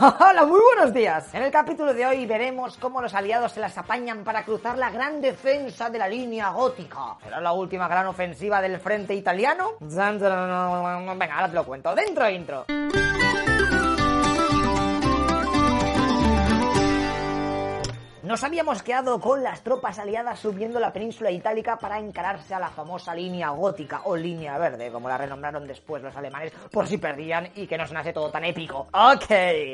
Hola, muy buenos días. En el capítulo de hoy veremos cómo los aliados se las apañan para cruzar la gran defensa de la línea gótica. ¿Será la última gran ofensiva del frente italiano? Venga, ahora te lo cuento. Dentro intro. Nos habíamos quedado con las tropas aliadas subiendo la península itálica para encararse a la famosa línea gótica o línea verde, como la renombraron después los alemanes, por si perdían y que no sonase todo tan épico. Ok,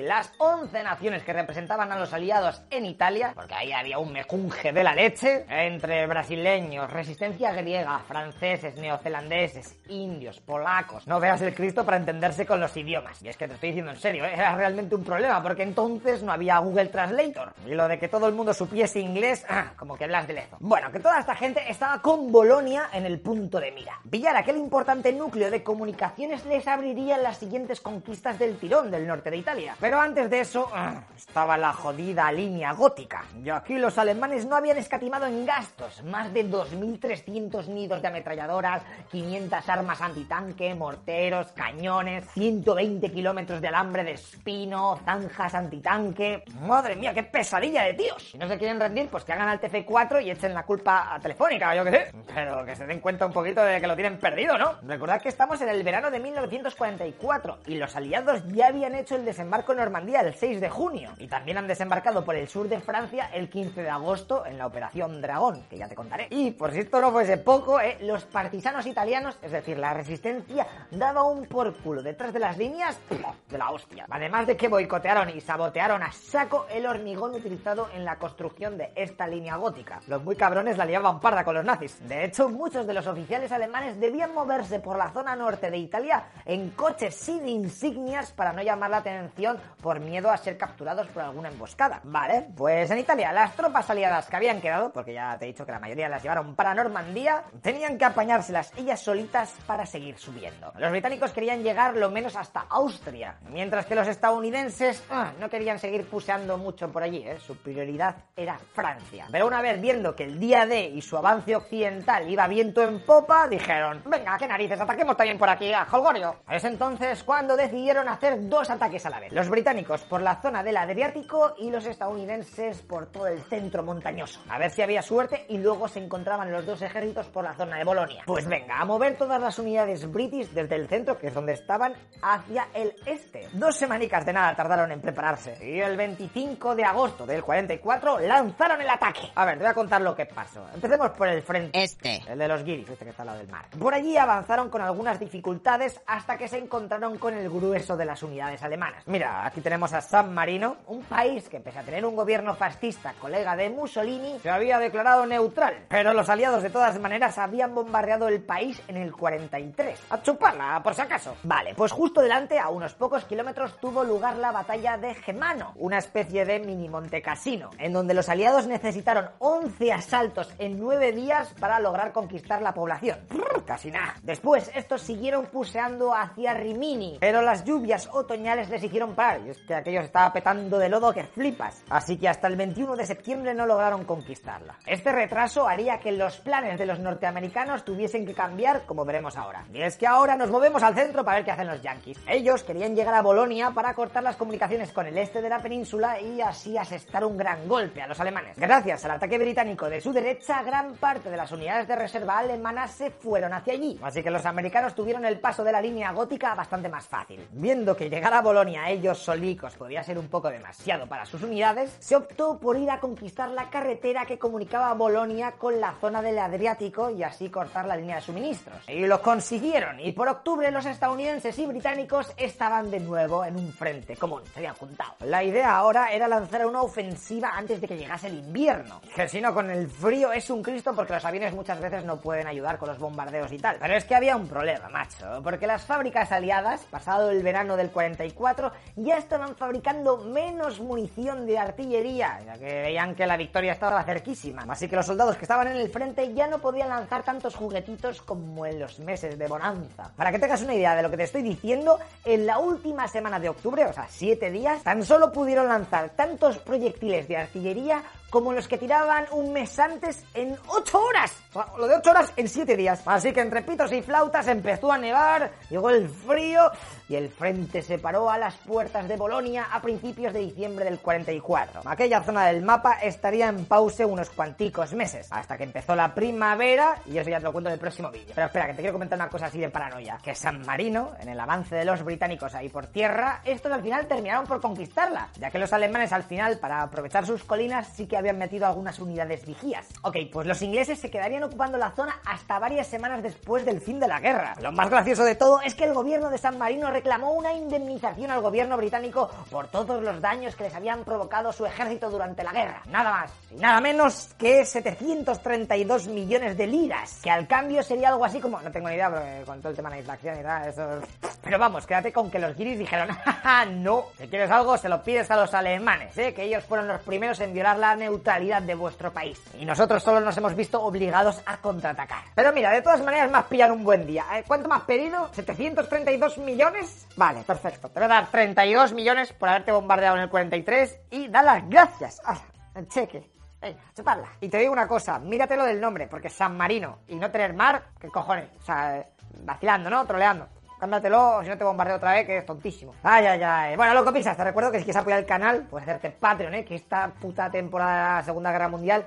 las 11 naciones que representaban a los aliados en Italia, porque ahí había un mejunje de la leche, entre brasileños, resistencia griega, franceses, neozelandeses, indios, polacos. No veas el Cristo para entenderse con los idiomas. Y es que te estoy diciendo en serio, ¿eh? era realmente un problema, porque entonces no había Google Translator. Y lo de que todo el mundo supiese inglés, ah, como que hablas de lezo. Bueno, que toda esta gente estaba con Bolonia en el punto de mira. Pillar aquel importante núcleo de comunicaciones les abriría las siguientes conquistas del tirón del norte de Italia. Pero antes de eso, ah, estaba la jodida línea gótica. Y aquí los alemanes no habían escatimado en gastos. Más de 2.300 nidos de ametralladoras, 500 armas antitanque, morteros, cañones, 120 kilómetros de alambre de espino, zanjas antitanque. Madre mía, qué pesadilla de tíos. Si no se quieren rendir, pues que hagan al TF4 y echen la culpa a Telefónica, yo qué sé. Pero que se den cuenta un poquito de que lo tienen perdido, ¿no? Recordad que estamos en el verano de 1944 y los aliados ya habían hecho el desembarco en Normandía el 6 de junio. Y también han desembarcado por el sur de Francia el 15 de agosto en la Operación Dragón, que ya te contaré. Y por si esto no fuese poco, ¿eh? los partisanos italianos, es decir, la resistencia, daba un por culo detrás de las líneas de la hostia. Además de que boicotearon y sabotearon a saco el hormigón utilizado en la construcción de esta línea gótica. Los muy cabrones la liaban parda con los nazis. De hecho, muchos de los oficiales alemanes debían moverse por la zona norte de Italia en coches sin insignias para no llamar la atención por miedo a ser capturados por alguna emboscada. Vale, pues en Italia las tropas aliadas que habían quedado, porque ya te he dicho que la mayoría las llevaron para Normandía, tenían que apañárselas ellas solitas para seguir subiendo. Los británicos querían llegar lo menos hasta Austria, mientras que los estadounidenses ah, no querían seguir puseando mucho por allí, ¿eh? su prioridad era Francia. Pero una vez viendo que el día D y su avance occidental iba viento en popa, dijeron, venga, qué narices, ataquemos también por aquí a Holgorio. Es entonces cuando decidieron hacer dos ataques a la vez. Los británicos por la zona del Adriático y los estadounidenses por todo el centro montañoso. A ver si había suerte y luego se encontraban los dos ejércitos por la zona de Bolonia. Pues venga, a mover todas las unidades british desde el centro, que es donde estaban, hacia el este. Dos semanicas de nada tardaron en prepararse. Y el 25 de agosto del 44 lanzaron el ataque. A ver, te voy a contar lo que pasó. Empecemos por el frente. Este. El de los guiris, este que está al lado del mar. Por allí avanzaron con algunas dificultades hasta que se encontraron con el grueso de las unidades alemanas. Mira, aquí tenemos a San Marino, un país que pese a tener un gobierno fascista, colega de Mussolini, se había declarado neutral. Pero los aliados de todas maneras habían bombardeado el país en el 43. A chuparla, por si acaso. Vale, pues justo delante, a unos pocos kilómetros, tuvo lugar la batalla de Gemano, una especie de mini Monte Cassino en donde los aliados necesitaron 11 asaltos en 9 días para lograr conquistar la población. casi nada. Después, estos siguieron puseando hacia Rimini, pero las lluvias otoñales les hicieron parar, y es que aquello estaba petando de lodo que flipas. Así que hasta el 21 de septiembre no lograron conquistarla. Este retraso haría que los planes de los norteamericanos tuviesen que cambiar, como veremos ahora. Y es que ahora nos movemos al centro para ver qué hacen los yankees. Ellos querían llegar a Bolonia para cortar las comunicaciones con el este de la península y así asestar un gran golpe a los alemanes. Gracias al ataque británico de su derecha, gran parte de las unidades de reserva alemanas se fueron hacia allí. Así que los americanos tuvieron el paso de la línea gótica bastante más fácil. Viendo que llegar a Bolonia ellos solicos podía ser un poco demasiado para sus unidades, se optó por ir a conquistar la carretera que comunicaba Bolonia con la zona del Adriático y así cortar la línea de suministros. Y lo consiguieron, y por octubre los estadounidenses y británicos estaban de nuevo en un frente común, se habían juntado. La idea ahora era lanzar una ofensiva antes de que llegase el invierno. Que si no, con el frío es un Cristo porque los aviones muchas veces no pueden ayudar con los bombardeos y tal. Pero es que había un problema, macho, porque las fábricas aliadas, pasado el verano del 44, ya estaban fabricando menos munición de artillería, ya que veían que la victoria estaba cerquísima. Así que los soldados que estaban en el frente ya no podían lanzar tantos juguetitos como en los meses de bonanza. Para que tengas una idea de lo que te estoy diciendo, en la última semana de octubre, o sea, siete días, tan solo pudieron lanzar tantos proyectiles de artillería Cancillería como los que tiraban un mes antes en 8 horas. Lo de 8 horas en 7 días. Así que entre pitos y flautas empezó a nevar, llegó el frío y el frente se paró a las puertas de Bolonia a principios de diciembre del 44. Aquella zona del mapa estaría en pause unos cuanticos meses, hasta que empezó la primavera y eso ya te lo cuento en el próximo vídeo. Pero espera, que te quiero comentar una cosa así de paranoia. Que San Marino, en el avance de los británicos ahí por tierra, estos al final terminaron por conquistarla, ya que los alemanes al final, para aprovechar sus colinas, sí que habían metido algunas unidades vigías. Ok, pues los ingleses se quedarían ocupando la zona hasta varias semanas después del fin de la guerra. Lo más gracioso de todo es que el gobierno de San Marino reclamó una indemnización al gobierno británico por todos los daños que les habían provocado su ejército durante la guerra. Nada más y nada menos que 732 millones de liras, que al cambio sería algo así como, no tengo ni idea, porque con todo el tema de la inflación y tal, eso... Pero vamos, quédate con que los guiris dijeron, no, si quieres algo se lo pides a los alemanes, ¿eh? que ellos fueron los primeros en violar la neutralidad de vuestro país. Y nosotros solo nos hemos visto obligados a contraatacar. Pero mira, de todas maneras me has pillado un buen día. ¿eh? ¿Cuánto has pedido? ¿732 millones? Vale, perfecto. Te voy a dar 32 millones por haberte bombardeado en el 43 y da las gracias. Ah, cheque. Venga, chuparla. Y te digo una cosa, míratelo del nombre, porque San Marino y no tener mar, ¿qué cojones? O sea, vacilando, ¿no? Troleando. Cámbiatelo, o si no te bombardeo otra vez, que es tontísimo. Ay, ay, ay. Bueno, loco piensas, te recuerdo que si quieres apoyar el canal, puedes hacerte Patreon, ¿eh? Que esta puta temporada de Segunda Guerra Mundial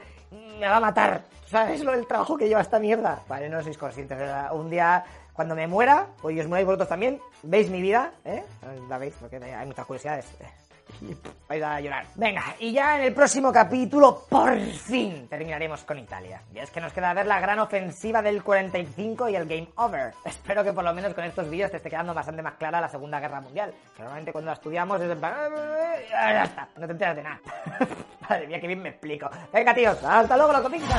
me va a matar. ¿Sabes lo del trabajo que lleva esta mierda? Vale, no sois conscientes, ¿verdad? Un día, cuando me muera, pues y os muráis vosotros también, veis mi vida, ¿eh? La veis, porque hay muchas curiosidades. Vais a llorar. Venga, y ya en el próximo capítulo, por fin, terminaremos con Italia. Y es que nos queda ver la gran ofensiva del 45 y el Game Over. Espero que por lo menos con estos vídeos te esté quedando bastante más clara la Segunda Guerra Mundial. Normalmente cuando la estudiamos es en plan... Ya está, no te enteras de nada. Madre mía, que bien me explico. Venga, tíos, hasta luego, loco, pizza.